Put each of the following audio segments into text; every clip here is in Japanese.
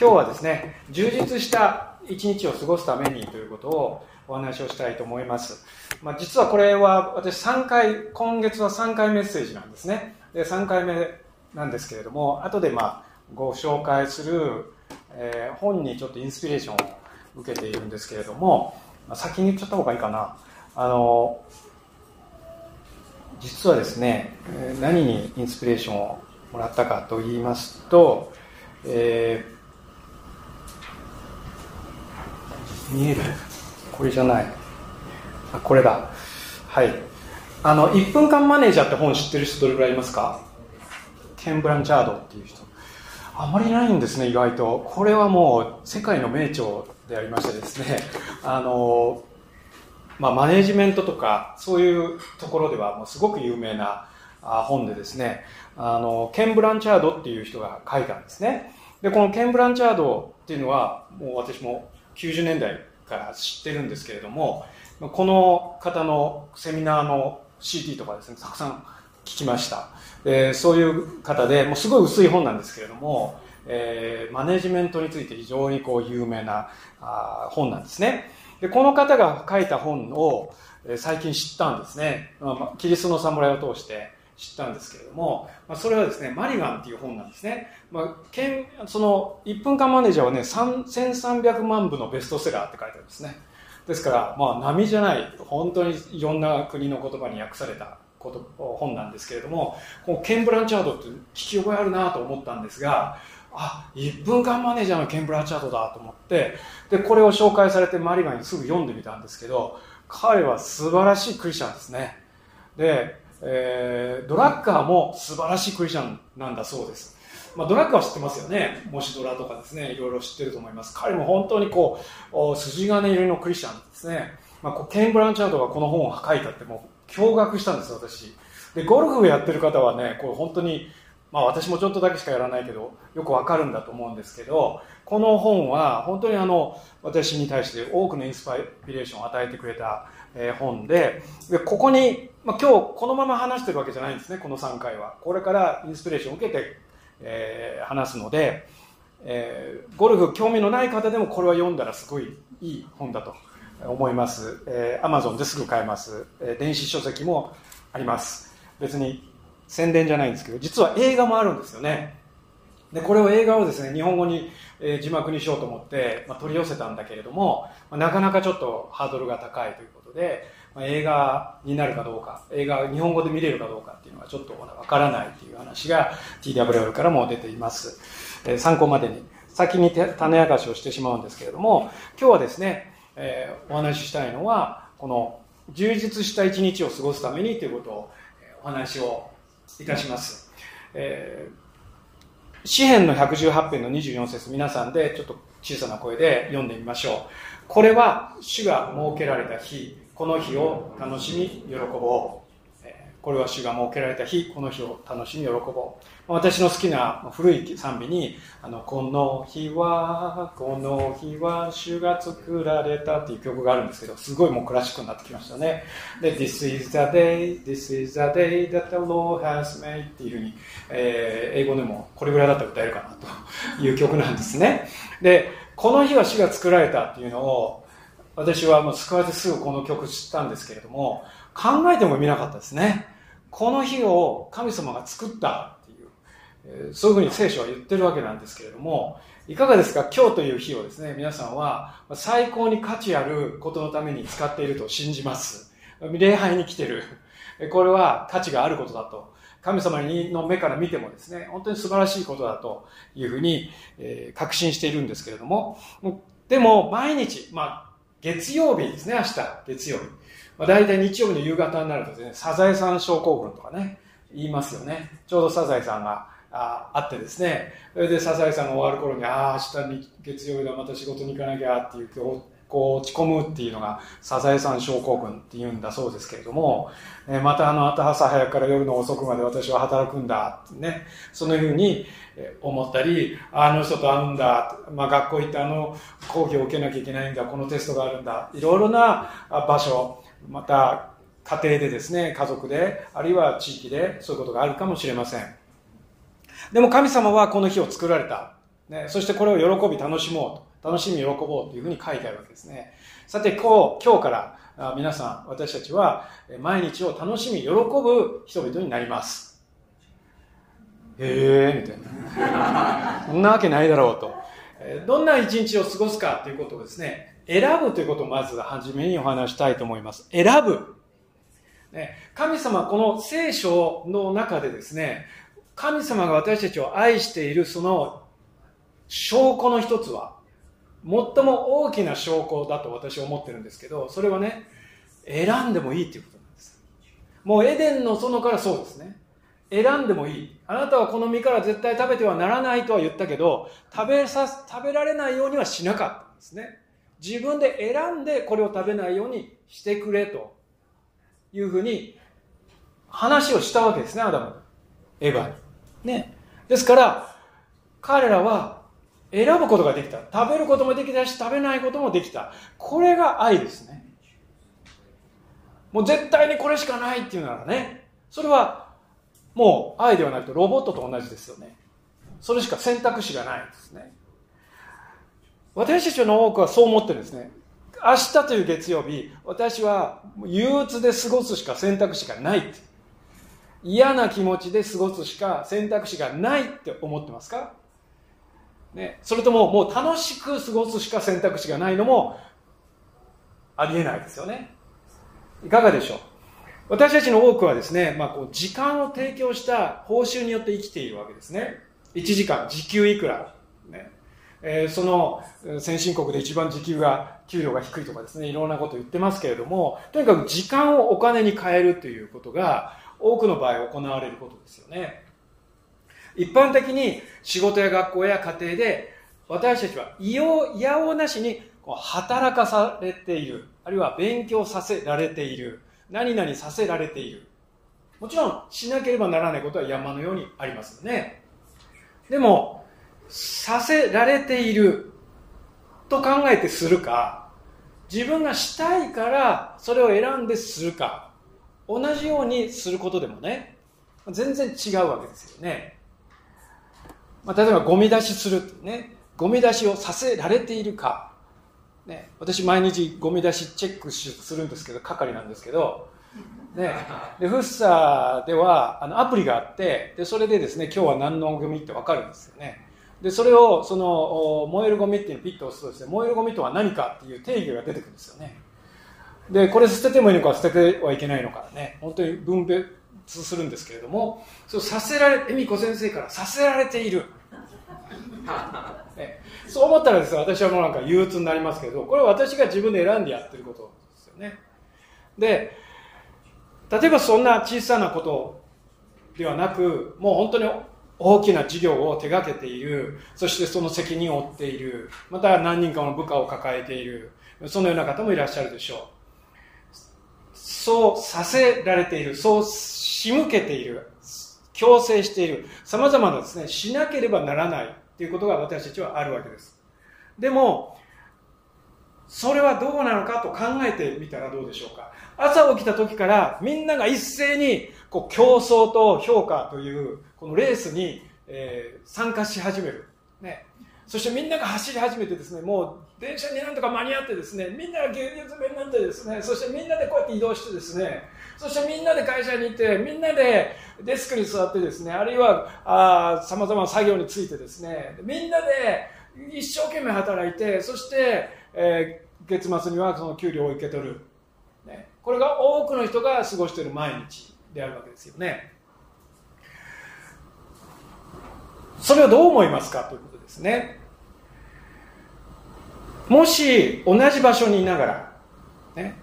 今日はですね、充実した一日を過ごすためにということをお話をしたいと思います。まあ、実はこれは私3回、今月は3回メッセージなんですね。で、3回目なんですけれども、後でまあご紹介する、えー、本にちょっとインスピレーションを受けているんですけれども、まあ、先に言っちゃった方がいいかな。あの、実はですね、何にインスピレーションをもらったかと言いますと、えー見える？これじゃない。あこれだ。はい。あの1分間マネージャーって本知ってる人どれぐらいいますか？ケン・ブランチャードっていう人。あまりないんですね意外と。これはもう世界の名著でありましてですね。あのまあ、マネージメントとかそういうところではもうすごく有名な本でですね。あのケン・ブランチャードっていう人が書いたんですね。でこのケン・ブランチャードっていうのはもう私も90年代から知ってるんですけれどもこの方のセミナーの CD とかですねたくさん聞きました、えー、そういう方でもうすごい薄い本なんですけれども、えー、マネジメントについて非常にこう有名なあ本なんですね。でこの方が書いた本を、えー、最近知ったんですね、まあ、キリストの侍を通して。知ったんですけれども、まあ、それはですね、マリガンっていう本なんですね。まあ、けんその1分間マネージャーはね、1300万部のベストセラーって書いてあるんですね。ですから、まあ、波じゃない、本当にいろんな国の言葉に訳されたこと本なんですけれども、このケン・ブランチャードって聞き覚えあるなと思ったんですが、あ、1分間マネージャーのケン・ブランチャードだと思って、で、これを紹介されてマリガンにすぐ読んでみたんですけど、彼は素晴らしいクリスチャンですね。で、えー、ドラッカーも素晴らしいクリスチャンなんだそうです。まあ、ドラッカーは知ってますよね。もしドラとかですね、いろいろ知ってると思います。彼も本当にこう、筋金入りのクリスチャンですね。まあ、こうケン・ブランチャードがこの本を書いたってもう驚愕したんです、私。で、ゴルフをやってる方はね、こう本当に、まあ私もちょっとだけしかやらないけど、よくわかるんだと思うんですけど、この本は本当にあの、私に対して多くのインスピレーションを与えてくれたえ本ででここに、まあ、今日このまま話してるわけじゃないんですねこの3回は。これからインスピレーションを受けて、えー、話すので、えー、ゴルフ興味のない方でもこれは読んだらすごいいい本だと思います、えー、Amazon ですぐ買えます、えー、電子書籍もあります。別に宣伝じゃないんですけど実は映画もあるんですよね。でこれを映画をですね日本語に、えー、字幕にしようと思って、まあ、取り寄せたんだけれども、まあ、なかなかちょっとハードルが高いということで、まあ、映画になるかどうか映画日本語で見れるかどうかっていうのはちょっとわからないという話が TWL からも出ています、えー、参考までに先に種明かしをしてしまうんですけれども今日はですね、えー、お話ししたいのはこの充実した一日を過ごすためにということをお話をいたします、えー詩篇の118編の24節皆さんでちょっと小さな声で読んでみましょう。これは主が設けられた日、この日を楽しみ喜ぼう。これは主が設けられた日、この日を楽しみ喜ぼう。私の好きな古い賛美に、あの、この日は、この日は主が作られたっていう曲があるんですけど、すごいもうクラシックになってきましたね。で、This is the day, this is the day that the Lord has made っていうふうに、えー、英語でもこれぐらいだったら歌えるかなという曲なんですね。で、この日は主が作られたっていうのを、私はもう救われてすぐこの曲知ったんですけれども、考えてもみなかったですね。この日を神様が作ったっていうそういうふうに聖書は言ってるわけなんですけれども、いかがですか？今日という日をですね、皆さんは最高に価値あることのために使っていると信じます。礼拝に来てる。これは価値があることだと。神様の目から見てもですね、本当に素晴らしいことだというふうに、え、確信しているんですけれども、でも毎日、まあ、月曜日ですね、明日、月曜日。まあ、大体日曜日の夕方になるとですね、サザエさん症候群とかね、言いますよね。ちょうどサザエさんがああってですね、それでサザエさんが終わる頃に、ああ、明日に月曜日だ、また仕事に行かなきゃっていう、こう落ち込むっていうのがサザエさん症候群っていうんだそうですけれども、え、またあの朝早くから夜の遅くまで私は働くんだってね、そのように思ったり、あの人と会うんだ、まあ、学校行ってあの講義を受けなきゃいけないんだ、このテストがあるんだ、いろいろな場所、また家庭でですね、家族で、あるいは地域でそういうことがあるかもしれません。でも神様はこの日を作られた。ね、そしてこれを喜び楽しもうと楽しみ喜ぼうというふうに書いてあるわけですね。さて今日今日から皆さん私たちは毎日を楽しみ喜ぶ人々になります。へえみたいな。そんなわけないだろうと。どんな一日を過ごすかということをですね選ぶということをまず初めにお話したいと思います。選ぶ。ね、神様、この聖書の中でですね、神様が私たちを愛しているその証拠の一つは、最も大きな証拠だと私は思ってるんですけど、それはね、選んでもいいっていうことなんです。もうエデンの園からそうですね。選んでもいい。あなたはこの実から絶対食べてはならないとは言ったけど、食べさ、食べられないようにはしなかったんですね。自分で選んでこれを食べないようにしてくれというふうに話をしたわけですね、アダム。エヴァに。ね。ですから、彼らは選ぶことができた。食べることもできたし、食べないこともできた。これが愛ですね。もう絶対にこれしかないっていうならね、それはもう愛ではなくてロボットと同じですよね。それしか選択肢がないんですね。私たちの多くはそう思ってるんですね。明日という月曜日、私は憂鬱で過ごすしか選択肢がない。嫌な気持ちで過ごすしか選択肢がないって思ってますか？ね、それとももう楽しく過ごすしか選択肢がないのもありえないですよね。いかがでしょう？私たちの多くはですね、まあ、こう時間を提供した報酬によって生きているわけですね。1時間、時給いくら。ねえー、その先進国で一番時給が、給料が低いとかですね、いろんなこと言ってますけれども、とにかく時間をお金に変えるということが、多くの場合行われることですよね。一般的に仕事や学校や家庭で、私たちはいよいやおうなしに働かされている、あるいは勉強させられている、何々させられている。もちろんしなければならないことは山のようにありますよね。でも、させられていると考えてするか、自分がしたいからそれを選んでするか、同じようにすることでもね、全然違うわけですよね。まあ、例えばゴミ出しするね、ゴミ出しをさせられているか、ね、私毎日ゴミ出しチェックするんですけど、係なんですけど、ね、でフッサーではあのアプリがあってでそれでですね今日は何のゴミって分かるんですよね。でそれをその燃えるゴミっていうピッと押すとですね燃えるゴミとは何かっていう定義が出てくるんですよね。でこれ捨ててもいいのか捨ててはいけないのかね。本当に分別するんですけれどもそうさせられ恵美子先生からさせられている。ね、そう思ったらですね私はもうなんか憂鬱になりますけどこれは私が自分で選んでやってることですよね。で例えばそんな小さなことではなくもう本当に大きな事業を手掛けている、そしてその責任を負っている、また何人かの部下を抱えている、そのような方もいらっしゃるでしょう。そうさせられている、そう仕向けている、強制している、様々なですね、しなければならないということが私たちはあるわけです。でも、それはどうなのかと考えてみたらどうでしょうか。朝起きた時からみんなが一斉にこう競争と評価というこのレースに、えー、参加し始める。ね。そしてみんなが走り始めてですね、もう電車になんとか間に合ってですね、みんなが牛乳詰めになってですね、そしてみんなでこうやって移動してですね、そしてみんなで会社に行って、みんなでデスクに座ってですね、あるいは、あ様々な作業についてですね、みんなで一生懸命働いて、そして、えー、月末にはその給料を受け取る。ね、これが多くの人が過ごしている毎日であるわけですよね。それをどう思いますかということですね。もし同じ場所にいながら、ね、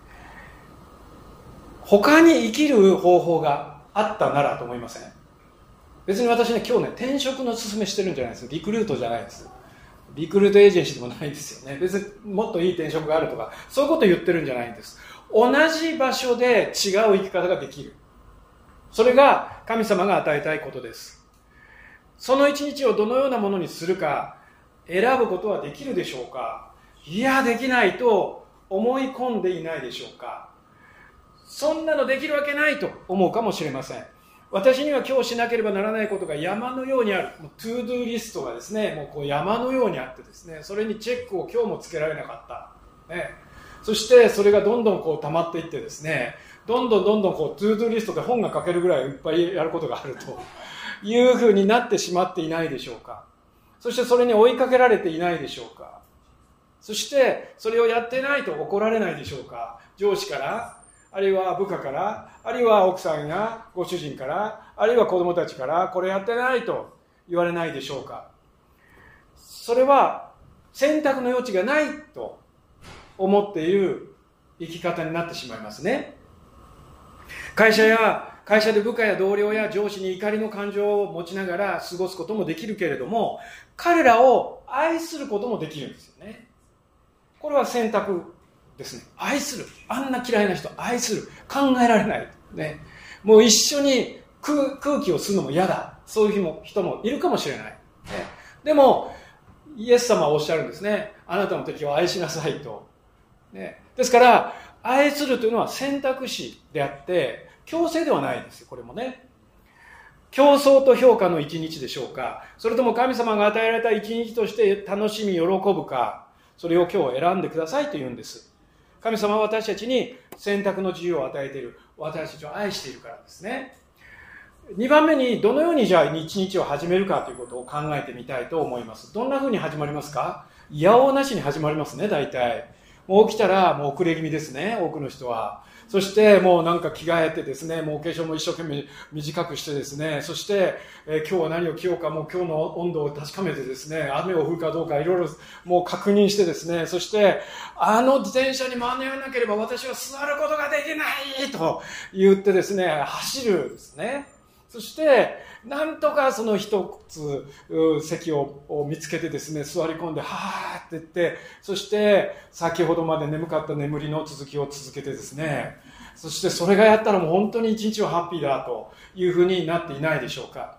他に生きる方法があったならと思いません？別に私ね、今日ね、転職の勧めしてるんじゃないです。リクルートじゃないです。リクルートエージェンシーでもないですよね。別にもっといい転職があるとか、そういうこと言ってるんじゃないんです。同じ場所で違う生き方ができる。それが神様が与えたいことです。その一日をどのようなものにするか選ぶことはできるでしょうか？いや、できないと思い込んでいないでしょうか？そんなのできるわけないと思うかもしれません。私には今日しなければならないことが山のようにある。もう to do リストがですね、もうこう山のようにあってですね、それにチェックを今日もつけられなかった。ね、そしてそれがどんどんこう溜まっていってですね、どんどんどんどんこう to do リストで本が書けるぐらいいっぱいやることがあると いうふうになってしまっていないでしょうか。そしてそれに追いかけられていないでしょうか。そしてそれをやってないと怒られないでしょうか。上司から、あるいは部下から、あるいは奥さんやご主人から、あるいは子供たちから、これやってないと言われないでしょうか。それは選択の余地がないと思っている生き方になってしまいますね。会社や会社で部下や同僚や上司に怒りの感情を持ちながら過ごすこともできるけれども、彼らを愛することもできるんですよね。これは選択ですね。愛する。あんな嫌いな人、愛する。考えられない。ね。もう一緒に空気を吸うのも嫌だ。そういう日も人もいるかもしれない。ね、でも、イエス様はおっしゃるんですね。あなたの敵を愛しなさいと。ね、ですから、愛するというのは選択肢であって、強制ではないんですよ、これもね。競争と評価の一日でしょうかそれとも神様が与えられた一日として楽しみ、喜ぶかそれを今日選んでくださいと言うんです。神様は私たちに選択の自由を与えている。私たちを愛しているからですね。2番目にどのようにじゃあ一日を始めるかということを考えてみたいと思います。どんな風に始まりますか？いやおなしに始まりますね、大体。もう起きたらもう遅れ気味ですね、多くの人は。そしてもうなんか着替えてですね、もうお化粧も一生懸命短くしてですね、そして、えー、今日は何を着ようか、もう今日の温度を確かめてですね、雨を降るかどうかいろいろもう確認してですね、そして、あの自転車に間に合わなければ私は座ることができないと言ってですね、走るですね。そして、なんとかその一つ席を見つけてですね、座り込んで、はーって言って、そして先ほどまで眠かった眠りの続きを続けてですね、そしてそれがやったらもう本当に一日はハッピーだというふうになっていないでしょうか。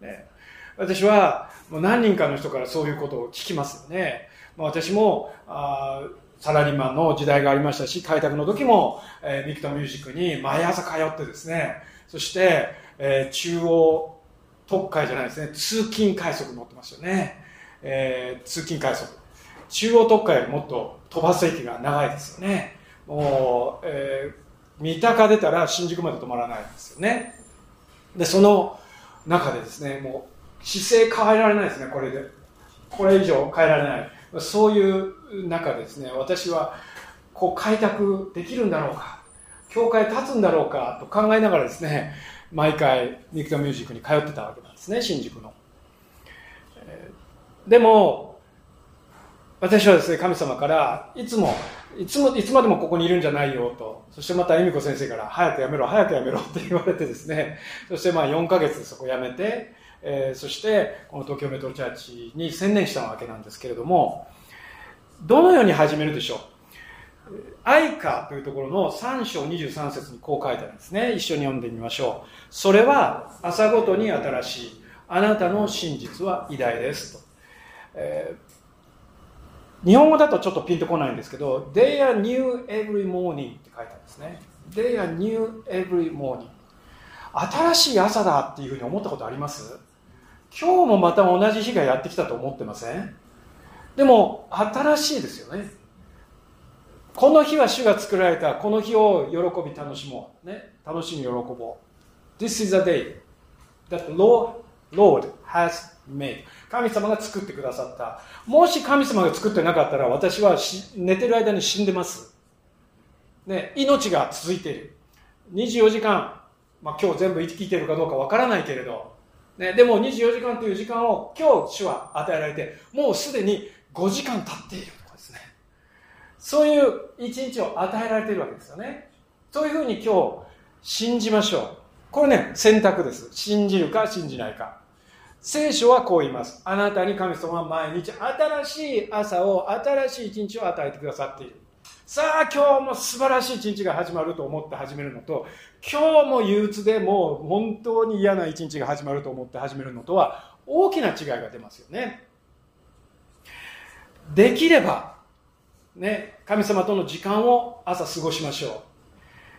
ね、私はもう何人かの人からそういうことを聞きますよね。ま私もあサラリーマンの時代がありましたし、開拓の時も、えー、ミクタミュージックに毎朝通ってですね、そして、えー、中央特快じゃないですね、通勤快速乗ってますよね。えー、通勤快速。中央特快よりもっと飛ばす駅が長いですよね。もう、えー、三鷹出たら新宿まで止まらないんですよね。で、その中でですね、もう姿勢変えられないですね、これで。これ以上変えられない。そういう中ですね、私はこう開拓できるんだろうか、教会立つんだろうかと考えながらですね、毎回ニクタミュージックに通ってたわけなんですね新宿の、えー、でも私はですね神様からいつもいつもいつまでもここにいるんじゃないよと。そしてまた恵美子先生から早くやめろ早くやめろって言われてですね。そしてまあ4ヶ月そこ辞めて、えー、そしてこの東京メトロチャーチに専念したわけなんですけれどもどのように始めるでしょう？愛歌というところの3章23節にこう書いてあるんですね。一緒に読んでみましょう。それは朝ごとに新しい。あなたの真実は偉大ですと。えー、日本語だとちょっとピンとこないんですけど、They are new every morning って書いてあるんですね。They are new every morning。新しい朝だっていうふうに思ったことあります？今日もまた同じ日がやってきたと思ってません？でも新しいですよね。この日は主が作られた。この日を喜び楽しもう。ね。楽しみ喜ぼう。This is a day that Lord, Lord has made. 神様が作ってくださった。もし神様が作ってなかったら私は寝てる間に死んでます。ね、命が続いている。24時間、まあ、今日全部生きているかどうかわからないけれど、ね、でも24時間という時間を今日主は与えられて、もうすでに5時間経っている。そういう一日を与えられているわけですよね。そういうふうに今日信じましょう。これね、選択です。信じるか信じないか。聖書はこう言います。あなたに神様は毎日新しい朝を、新しい一日を与えてくださっている。さあ今日も素晴らしい一日が始まると思って始めるのと、今日も憂鬱でもう本当に嫌な一日が始まると思って始めるのとは大きな違いが出ますよね。できればね、神様との時間を朝過ごしましょう。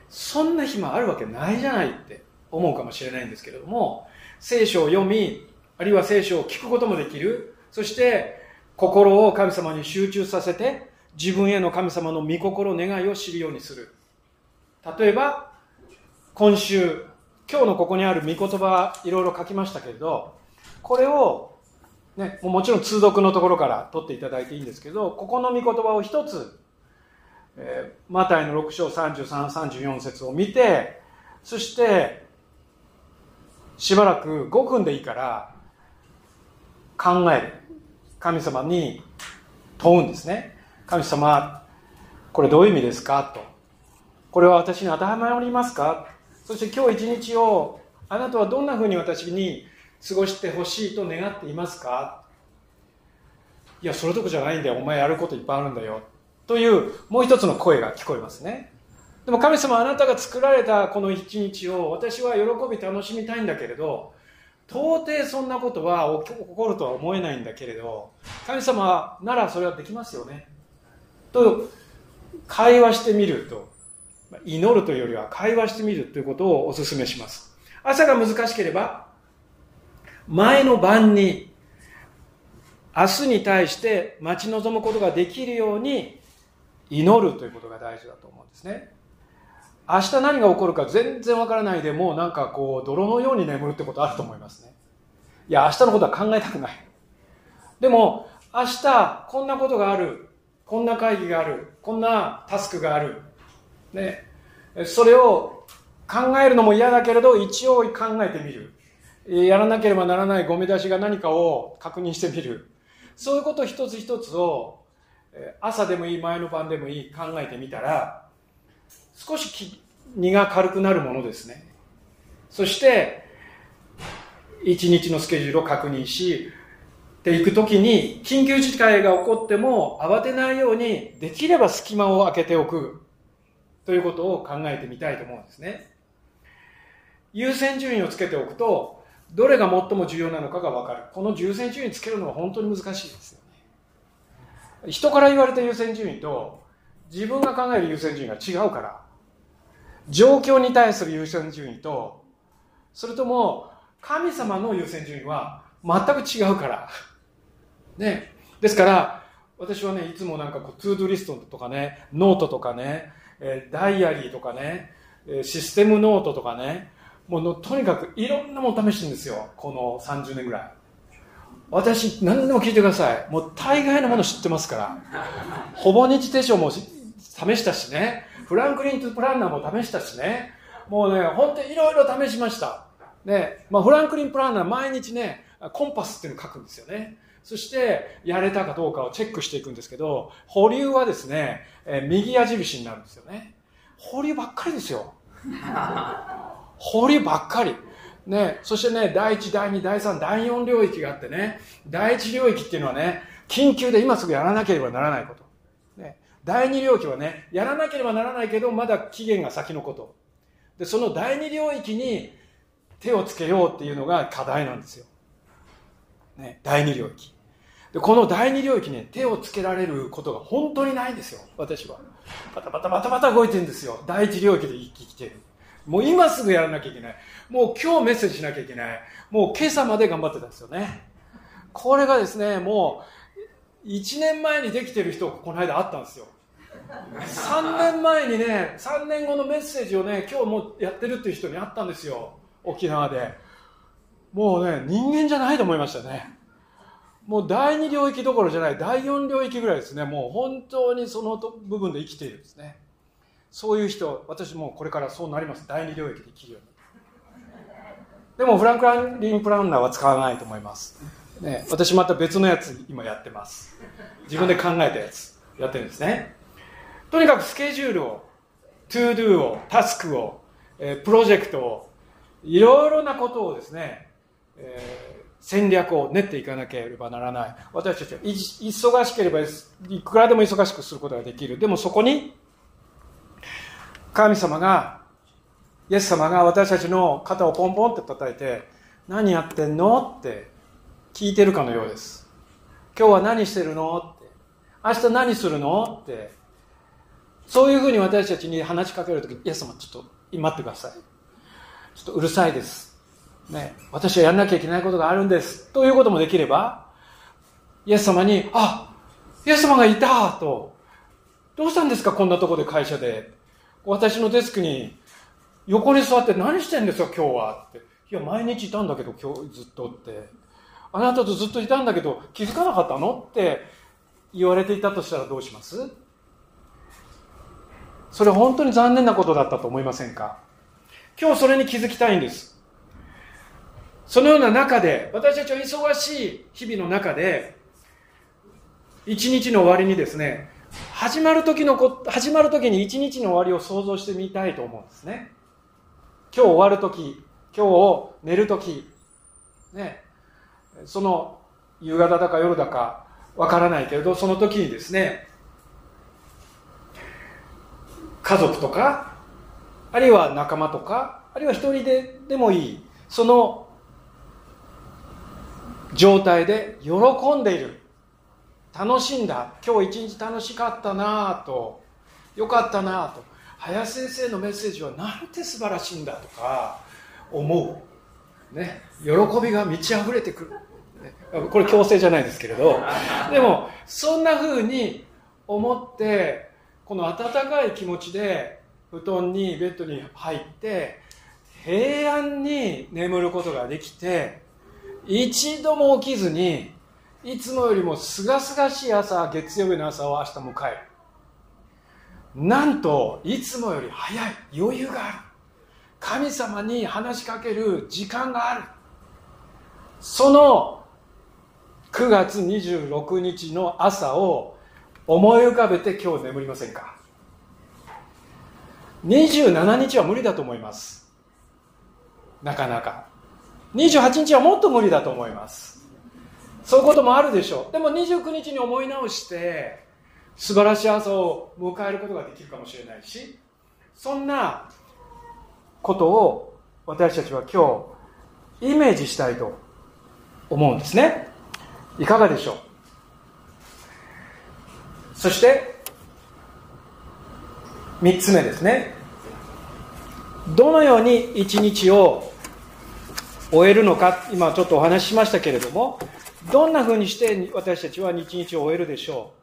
そんな日もあるわけないじゃないって思うかもしれないんですけれども、聖書を読み、あるいは聖書を聞くこともできる。そして、心を神様に集中させて、自分への神様の御心、願いを知るようにする。例えば、今週、今日のここにある御言葉、いろいろ書きましたけれど、これを、ね、もちろん通読のところから取っていただいていいんですけど、ここの御言葉を一つ、マタイの6章33、34節を見て、そして、しばらく5分でいいから考える。神様に問うんですね。神様、これどういう意味ですか？と。これは私に当てはまりますか？そして今日一日をあなたはどんなふうに私に過ごしてほしいと願っていますか？いや、それどころじゃないんだよ。お前やることいっぱいあるんだよ。というもう一つの声が聞こえますね。でも神様あなたが作られたこの一日を私は喜び楽しみたいんだけれど到底そんなことは起こるとは思えないんだけれど神様ならそれはできますよねと会話してみると祈るというよりは会話してみるということをお勧めします朝が難しければ前の晩に明日に対して待ち望むことができるように祈るということが大事だと思うんですね。明日何が起こるか全然わからないでもうなんかこう泥のように眠るってことあると思いますね。いや明日のことは考えたくない。でも明日こんなことがある。こんな会議がある。こんなタスクがある。ね。それを考えるのも嫌だけれど一応考えてみる。やらなければならないゴミ出しが何かを確認してみる。そういうこと一つ一つを朝でもいい前の晩でもいい考えてみたら少し荷が軽くなるものですね。そして、一日のスケジュールを確認し、っていくときに、緊急事態が起こっても慌てないように、できれば隙間を空けておく、ということを考えてみたいと思うんですね。優先順位をつけておくと、どれが最も重要なのかがわかる。この優先順位つけるのは本当に難しいです。人から言われた優先順位と、自分が考える優先順位が違うから、状況に対する優先順位と、それとも神様の優先順位は全く違うから。ね。ですから、私はね、いつもなんかこう、 to do リストとかね、ノートとかね、えダイアリーとかね、システムノートとかね、もうとにかくいろんなもの試してるんですよ。この30年ぐらい。私、何でも聞いてください。もう大概のもの知ってますから。ほぼ日手帳も試したしね。フランクリンプランナーも試したしね。もうね、本当にいろいろ試しました。ね、まあ、フランクリンプランナー毎日ね、コンパスっていうのを書くんですよね。そして、やれたかどうかをチェックしていくんですけど、保留はですね、え、右矢印になるんですよね。保留ばっかりですよ。保留ばっかり。ね、そしてね、第1、第2、第3、第4領域があってね、第1領域っていうのはね、緊急で今すぐやらなければならないこと。ね第二領域はね、やらなければならないけど、まだ期限が先のこと。で、その第二領域に手をつけようっていうのが課題なんですよ。ね、第二領域。で、この第二領域に手をつけられることが本当にないんですよ、私は。バタバタバタバタ動いてるんですよ。第一領域で生きてる。もう今すぐやらなきゃいけない。もう今日メッセージしなきゃいけない。もう今朝まで頑張ってたんですよね。これがですね、もう1年前にできてる人この間会ったんですよ。3年前にね3年後のメッセージをね今日もやってるっていう人に会ったんですよ。沖縄で。もうね人間じゃないと思いましたね。もう第2領域どころじゃない第4領域ぐらいですね。もう本当にその部分で生きているんですね。そういう人私もこれからそうなります。第2領域で生きるように。でもフランクランリン・プランナーは使わないと思いますね、私また別のやつ今やってます。自分で考えたやつやってるんですね。とにかくスケジュールを、 to do を、タスクを、えー、プロジェクトを、いろいろなことをですね、えー、戦略を練っていかなければならない。私たちは忙しければいくらでも忙しくすることができる。でもそこに、神様が、イエス様が私たちの肩をポンポンって叩いて、何やってんのって聞いてるかのようです。今日は何してるのって。明日何するのって。そういうふうに私たちに話しかけるとき、イエス様ちょっと待ってください。ちょっとうるさいです。ね、私はやんなきゃいけないことがあるんです。ということもできれば、イエス様に、あ、イエス様がいたと、どうしたんですかこんなとこで会社で。私のデスクに横に座って何してんですか今日はって。いや、毎日いたんだけど今日ずっとって。あなたとずっといたんだけど気づかなかったのって言われていたとしたらどうします？それ本当に残念なことだったと思いませんか？今日それに気づきたいんです。そのような中で、私たちは忙しい日々の中で、一日の終わりにですね、始まる時のこ、始まる時に一日の終わりを想像してみたいと思うんですね。今日終わる時、今日寝る時、ね、その夕方だか夜だかわからないけれど、その時にですね、家族とか、あるいは仲間とか、あるいは一人ででもいい、その状態で喜んでいる。楽しんだ。今日一日楽しかったなぁと、よかったなぁと。林先生のメッセージはなんて素晴らしいんだとか思う。ね。喜びが満ち溢れてくる。これ強制じゃないですけれど。でも、そんな風に思って、この温かい気持ちで布団にベッドに入って平安に眠ることができて一度も起きずにいつもよりもすがすがしい朝月曜日の朝を明日迎えるなんといつもより早い余裕がある。神様に話しかける時間がある。その9月26日の朝を思い浮かべて今日眠りませんか？27日は無理だと思います。なかなか。28日はもっと無理だと思います。そういうこともあるでしょう。でも29日に思い直して素晴らしい朝を迎えることができるかもしれないしそんなことを私たちは今日イメージしたいと思うんですね。いかがでしょう？そして3つ目ですね。どのように一日を終えるのか今ちょっとお話ししましたけれどもどんなふうにして私たちは一日を終えるでしょう？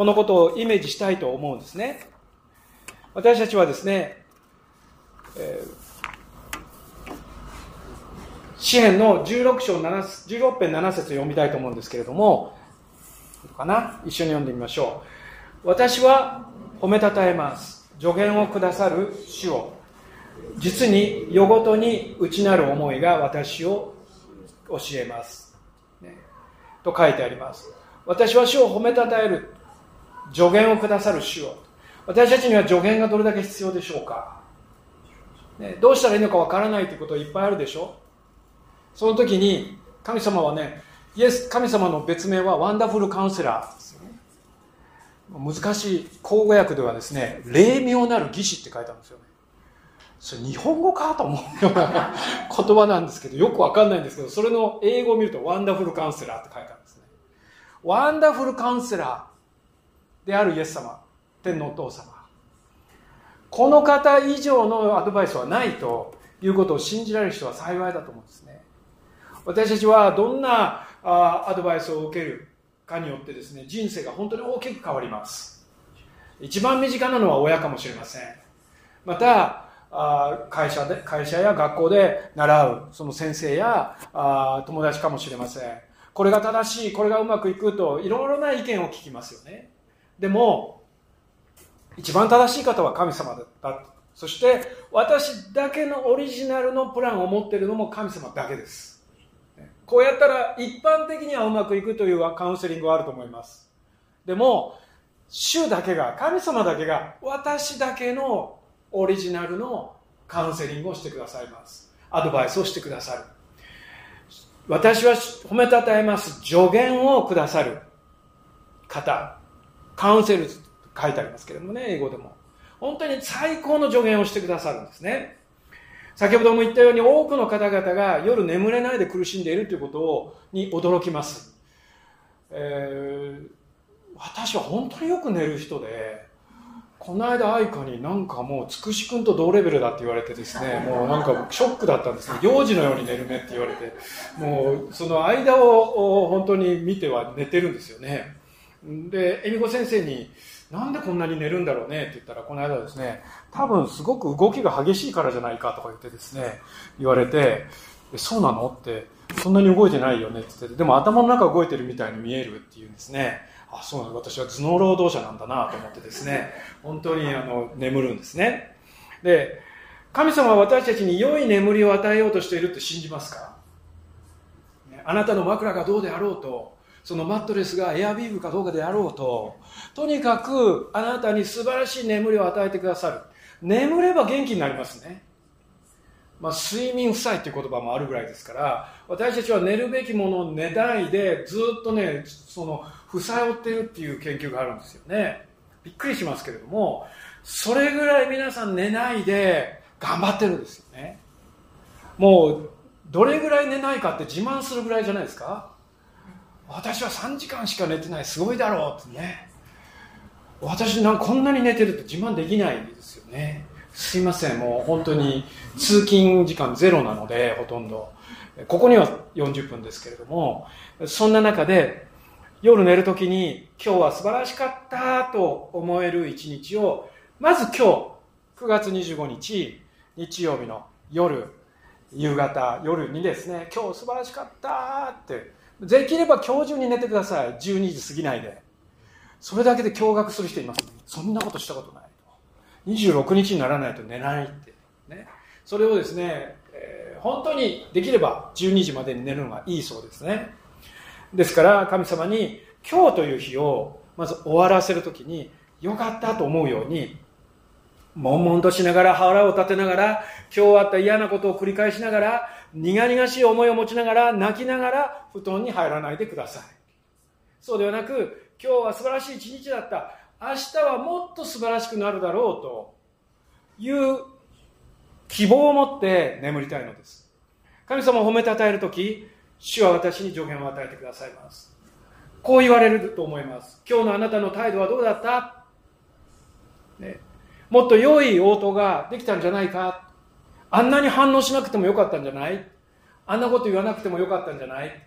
このことをイメージしたいと思うんですね。私たちはですね、えー、詩篇の16章7 16編7節読みたいと思うんですけれどもかな？一緒に読んでみましょう。私は褒めたたえます。助言をくださる主を。実に夜ごとに内なる思いが私を教えます、ね、と書いてあります。私は主を褒めたたえる。助言をくださる主を。私たちには助言がどれだけ必要でしょうか、ね、どうしたらいいのかわからないということいっぱいあるでしょ。その時に神様はねイエス神様の別名は Wonderful Counselor ですよね。難しい口語訳ではですね霊妙なる議士って書いてあるんですよね。それ日本語かと思うような言葉なんですけどよくわかんないんですけどそれの英語を見ると Wonderful Counselor って書いてあるんですね。 Wonderful Counselor。であるイエス様天のお父様。この方以上のアドバイスはないということを信じられる人は幸いだと思うんですね。私たちはどんなアドバイスを受けるかによってですね人生が本当に大きく変わります。一番身近なのは親かもしれません。また会社で会社や学校で習うその先生や友達かもしれません。これが正しいこれがうまくいくといろいろな意見を聞きますよね。でも一番正しい方は神様だ。ったそして私だけのオリジナルのプランを持ってるのも神様だけです。こうやったら一般的にはうまくいくというカウンセリングはあると思います。でも主だけが神様だけが私だけのオリジナルのカウンセリングをしてくださいます。アドバイスをしてくださる。私は褒めたたえます。助言をくださる方。カウンセル書いてありますけれどもね英語でも。本当に最高の助言をしてくださるんですね。先ほども言ったように多くの方々が夜眠れないで苦しんでいるということに驚きます、えー、私は本当によく寝る人でこの間愛花になんかもうつくし君と同レベルだって言われてですねもうなんかショックだったんですね。幼児のように寝るねって言われてもうその間を本当に見ては寝てるんですよね。で恵美子先生になんでこんなに寝るんだろうねって言ったらこの間ですね多分すごく動きが激しいからじゃないかとか言ってですね言われてそうなの？ってそんなに動いてないよね？って言ってでも頭の中動いてるみたいに見えるっていうんですね。あそうなの？私は頭脳労働者なんだなと思ってですね本当にあの眠るんですね。で神様は私たちに良い眠りを与えようとしているって信じますか？あなたの枕がどうであろうとそのマットレスがエアビーヴかどうかであろうととにかくあなたに素晴らしい眠りを与えてくださる。眠れば元気になりますね。まあ、睡眠負債という言葉もあるぐらいですから私たちは寝るべきものを寝ないでずっとねその負債を負ってるっていう研究があるんですよね。びっくりしますけれどもそれぐらい皆さん寝ないで頑張ってるんですよね。もうどれぐらい寝ないかって自慢するぐらいじゃないですか。私は3時間しか寝てないすごいだろうってね。私なんこんなに寝てるって自慢できないですよね。すいませんもう本当に通勤時間ゼロなのでほとんど。ここには40分ですけれどもそんな中で夜寝るときに今日は素晴らしかったと思える一日をまず今日9月25日日曜日の夜夕方夜にですね今日素晴らしかったってできれば今日中に寝てください。12時過ぎないで。それだけで驚愕する人います。そんなことしたことないと。26日にならないと寝ないって、ね、それをですね、えー、本当にできれば12時までに寝るのがいいそうですね。ですから神様に今日という日をまず終わらせるときによかったと思うように悶々としながら腹を立てながら今日あった嫌なことを繰り返しながら苦々しい思いを持ちながら泣きながら布団に入らないでください。そうではなく今日は素晴らしい一日だった。明日はもっと素晴らしくなるだろうという希望を持って眠りたいのです。神様を褒めたたえる時主は私に助言を与えてくださいます。こう言われると思います。今日のあなたの態度はどうだった、ね、もっと良い応答ができたんじゃないか。あんなに反応しなくてもよかったんじゃない？あんなこと言わなくてもよかったんじゃない？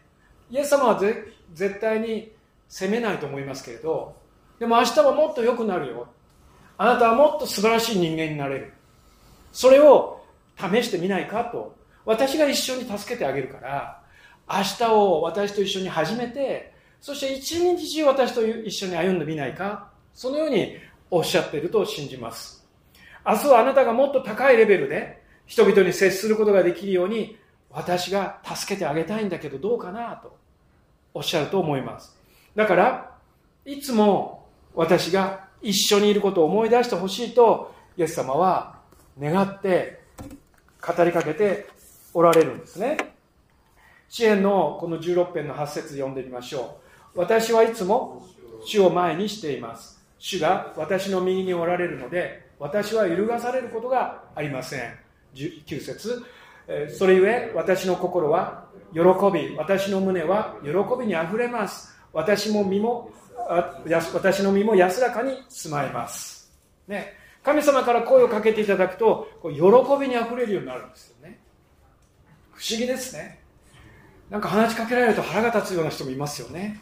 イエス様は絶対に責めないと思いますけれどでも明日はもっと良くなるよ。あなたはもっと素晴らしい人間になれる。それを試してみないかと。私が一緒に助けてあげるから明日を私と一緒に始めてそして一日中私と一緒に歩んでみないかそのようにおっしゃっていると信じます。明日はあなたがもっと高いレベルで人々に接することができるように私が助けてあげたいんだけどどうかなとおっしゃると思います。だからいつも私が一緒にいることを思い出してほしいとイエス様は願って語りかけておられるんですね。支援のこの16編の8節読んでみましょう。私はいつも主を前にしています。主が私の右におられるので私は揺るがされることがありません。9節。それゆえ私の心は喜び私の胸は喜びにあふれます。私も身も私の身も安らかに住まいます、ね、神様から声をかけていただくと喜びにあふれるようになるんですよね。不思議ですね。なんか話しかけられると腹が立つような人もいますよね。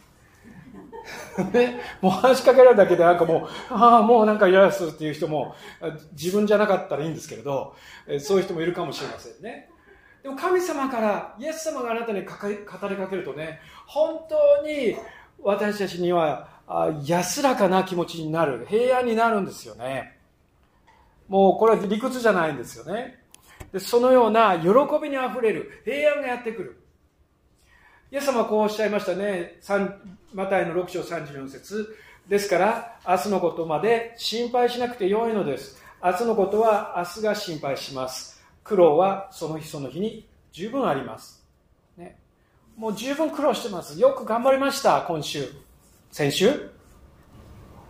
ね、もう話しかけられるだけでなんかもう、ああ、もうなんかイライラすっていう人も自分じゃなかったらいいんですけれど、そういう人もいるかもしれませんね。でも神様から、イエス様があなたに語りかけるとね、本当に私たちには安らかな気持ちになる平安になるんですよね。もうこれは理屈じゃないんですよね。でそのような喜びにあふれる平安がやってくる。イエス様はこうおっしゃいましたねマタイの6章34節ですから明日のことまで心配しなくてよいのです明日のことは明日が心配します苦労はその日その日に十分ありますねもう十分苦労してます。よく頑張りました、今週。先週？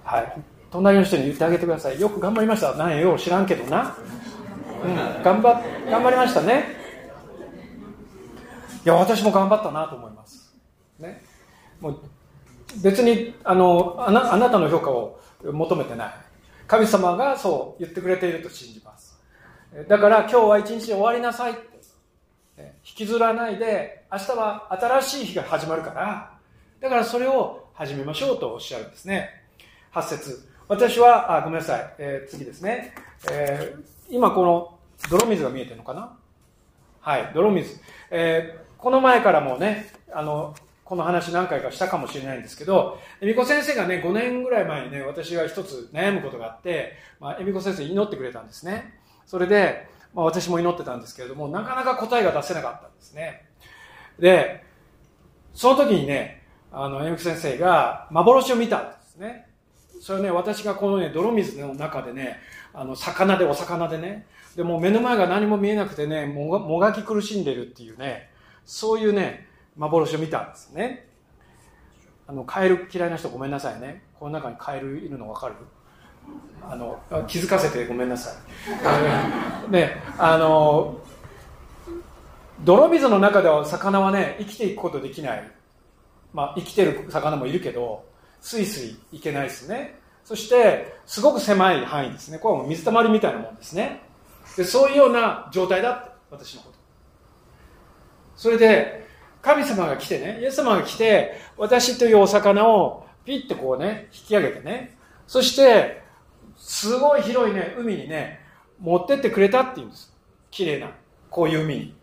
はい。隣の人に言ってあげてください。よく頑張りました。何よ、知らんけどな。うん、頑張、頑張りましたね。いや、私も頑張ったなと思います。ね。もう、別に、あの、あなあなたの評価を求めてない。神様がそう言ってくれていると信じます。だから今日は一日終わりなさいって。引きずらないで明日は新しい日が始まるから。だからそれを始めましょうとおっしゃるんですね。8節。私はあごめんなさい、えー、次ですね、えー、今この泥水が見えてるのかな？はい泥水、えー、この前からもねあのこの話何回かしたかもしれないんですけど、恵美子先生がね、5年ぐらい前にね、私が一つ悩むことがあって、まあ、恵美子先生祈ってくれたんですね。それで、まあ、私も祈ってたんですけれども、なかなか答えが出せなかったんですね。で、その時にね、あの、恵美子先生が幻を見たんですね。それね、私がこのね、泥水の中でね、あの、魚でお魚でね、でも目の前が何も見えなくてね、もがもがき苦しんでるっていうね、そういうね、幻を見たんですね。あの、カエル嫌いな人ごめんなさいね。この中にカエルいるの分かる？あの、気づかせてごめんなさい。ね、あの、泥水の中では魚はね、生きていくことできない。まあ、生きてる魚もいるけど、スイスイいけないですね。そして、すごく狭い範囲ですね。これはもう水たまりみたいなもんですね。で、そういうような状態だって、私のこと。それで、神様が来てね、イエス様が来て、私というお魚をピッてこうね、引き上げてね、そして、すごい広いね、海にね、持ってってくれたって言うんです。綺麗な、こういう海に。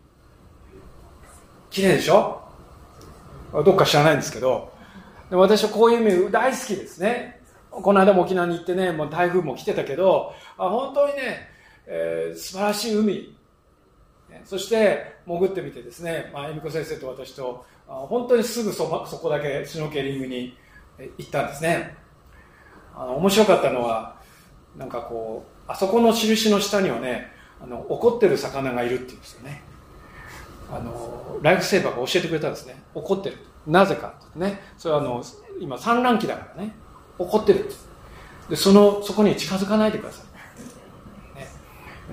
綺麗でしょ？どっか知らないんですけど、で私はこういう海大好きですね。この間も沖縄に行ってね、もう台風も来てたけど、あ本当にね、えー、素晴らしい海。そして潜ってみてですね、まあ、恵美子先生と私と本当にすぐそそこだけシュノーケリングに行ったんですね。あの面白かったのはなんかこうあそこの印の下にはねあの怒ってる魚がいるっていうんですよね。あのライフセーバーが教えてくれたんですね。怒ってる。なぜかってねそれはあの今産卵期だからね怒ってるでそのそこに近づかないでください。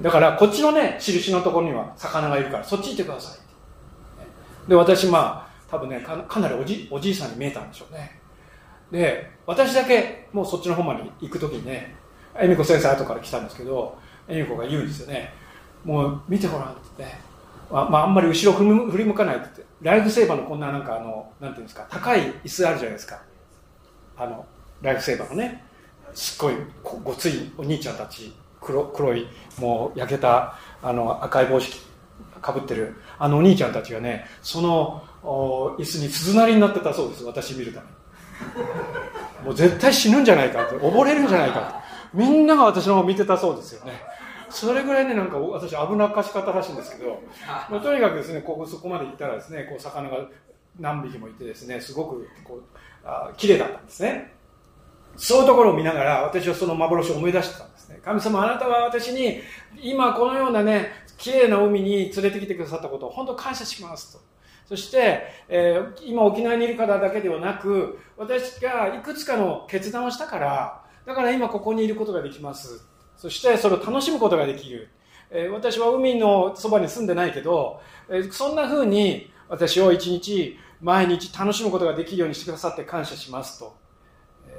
だから、こっちのね、印のところには魚がいるから、そっち行ってください。で、私、まあ、多分ね、かかなりおじおじいさんに見えたんでしょうね。で、私だけ、もうそっちの方まで行くときにね、恵美子先生後から来たんですけど、恵美子が言うんですよね。もう、見てごらんってね。まあ、あんまり後ろ振り振り向かないって。ライフセーバーのこんななんかあの、なんていうんですか、高い椅子あるじゃないですか。あの、ライフセーバーのね、すっごいごついお兄ちゃんたち黒黒いもう焼けたあの赤い帽子かぶってるあのお兄ちゃんたちがねその椅子に鈴なりになってたそうです私見るために。もう絶対死ぬんじゃないかって溺れるんじゃないかって。みんなが私の方見てたそうですよね。それぐらいねなんか私危なっかしかったらしいんですけど、まあ、とにかくですねここそこまで行ったらですねこう魚が何匹もいてですねすごくこうあ綺麗だったんですね。そういうところを見ながら私はその幻を思い出してた。んです。神様あなたは私に今このようなね、綺麗な海に連れてきてくださったことを本当感謝しますと。そして、えー、今沖縄にいる方だけではなく、私がいくつかの決断をしたから、だから今ここにいることができます。そしてそれを楽しむことができる。えー、私は海のそばに住んでないけど、えー、そんな風に私を一日毎日楽しむことができるようにしてくださって感謝しますと。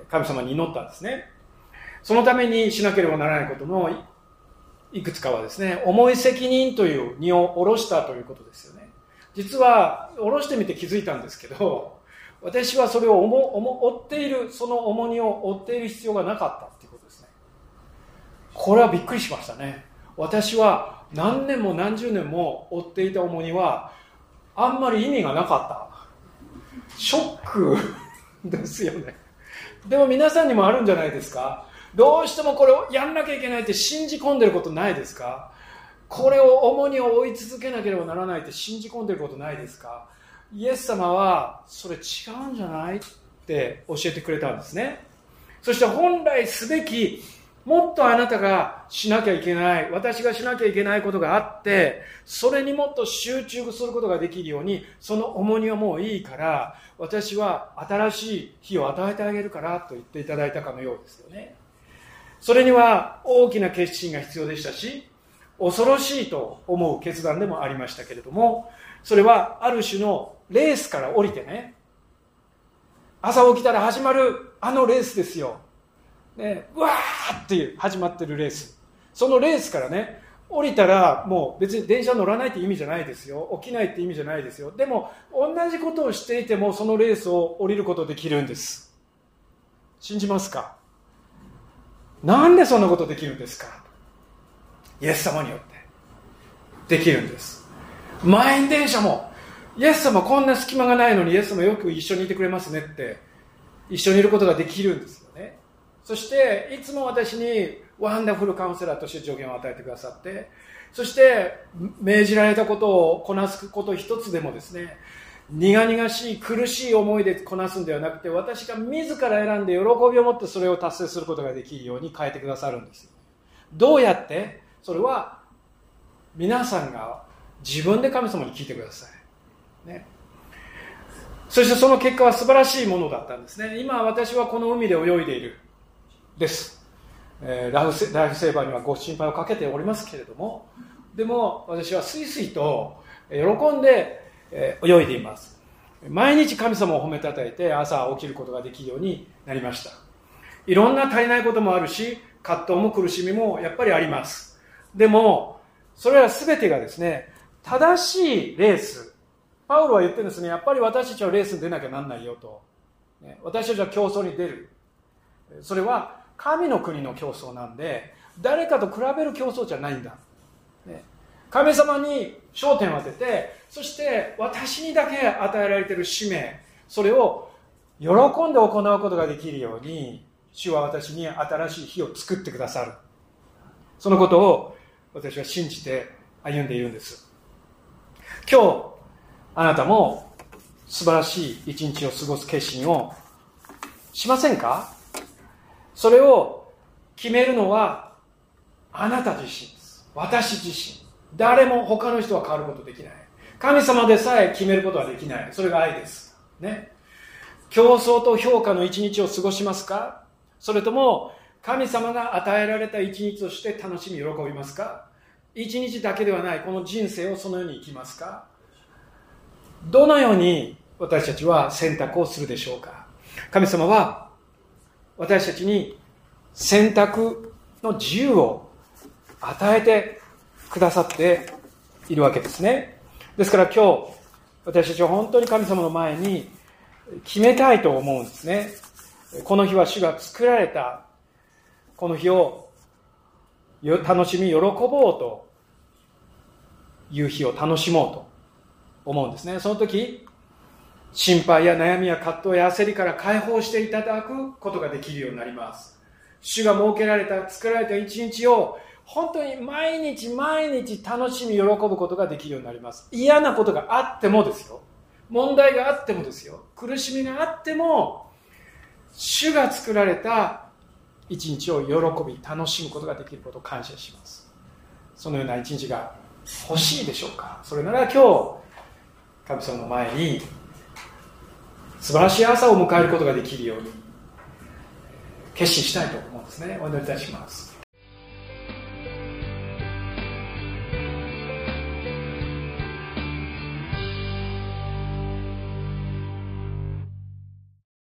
神様に祈ったんですね。そのためにしなければならないことのいくつかはですね、重い責任という荷を下ろしたということですよね。実は、下ろしてみて気づいたんですけど、私はそれを追っている、その重荷を追っている必要がなかったっていうことですね。これはびっくりしましたね。私は何年も何十年も追っていた重荷は、あんまり意味がなかった。ショック ですよね。でも皆さんにもあるんじゃないですかどうしてもこれをやんなきゃいけないって信じ込んでることないですか？これを重荷を追い続けなければならないって信じ込んでることないですか？イエス様はそれ違うんじゃないって教えてくれたんですね。そして本来すべきもっとあなたがしなきゃいけない、私がしなきゃいけないことがあって、それにもっと集中することができるように、その重荷はもういいから、私は新しい日を与えてあげるからと言っていただいたかのようですよね。それには大きな決心が必要でしたし、恐ろしいと思う決断でもありましたけれども、それはある種のレースから降りてね、朝起きたら始まるあのレースですよ。ね、うわーっていう始まってるレース。そのレースからね、降りたらもう別に電車乗らないって意味じゃないですよ。起きないって意味じゃないですよ。でも、同じことをしていてもそのレースを降りることできるんです。信じますか？なんでそんなことできるんですか？イエス様によって。できるんです。満員電車もイエス様こんな隙間がないのにイエス様よく一緒にいてくれますねって一緒にいることができるんですよね。そしていつも私にワンダフルカウンセラーとして助言を与えてくださってそして命じられたことをこなすこと一つでもですね苦々しい苦しい思いでこなすんではなくて私が自ら選んで喜びを持ってそれを達成することができるように変えてくださるんですどうやってそれは皆さんが自分で神様に聞いてください、ね、そしてその結果は素晴らしいものだったんですね。今私はこの海で泳いでいる。です、えー、ライフライフセーバーにはご心配をかけておりますけれども。でも私はすいすいと喜んで泳いでいます。毎日神様を褒めたたえて朝起きることができるようになりました。いろんな足りないこともあるし葛藤も苦しみもやっぱりあります。でもそれら全てがですね正しいレース。パウロは言ってるんですねやっぱり私たちはレースに出なきゃなんないよと、私たちは競争に出る。それは神の国の競争なんで誰かと比べる競争じゃないんだ、ね、神様に焦点を当ててそして私にだけ与えられている使命それを喜んで行うことができるように主は私に新しい日を作ってくださる。そのことを私は信じて歩んでいるんです。今日あなたも素晴らしい一日を過ごす決心をしませんか？それを決めるのはあなた自身です。私自身。誰も他の人は変わることできない。神様でさえ決めることはできない。それが愛です。ね。競争と評価の一日を過ごしますか？それとも神様が与えられた一日として楽しみ喜びますか？一日だけではないこの人生をそのように生きますか？どのように私たちは選択をするでしょうか？神様は私たちに選択の自由を与えてくださっているわけですね。ですから今日私たちは本当に神様の前に決めたいと思うんですね。この日は主が作られたこの日を楽しみ喜ぼうという日を楽しもうと思うんですね。その時心配や悩みや葛藤や焦りから解放していただくことができるようになります。主が設けられた作られた一日を本当に毎日毎日楽しみ喜ぶことができるようになります。嫌なことがあってもですよ。問題があってもですよ。苦しみがあっても主が作られた一日を喜び楽しむことができることを感謝します。そのような一日が欲しいでしょうか？それなら今日神様の前に素晴らしい朝を迎えることができるように決心したいと思うんですね。お祈りいたします。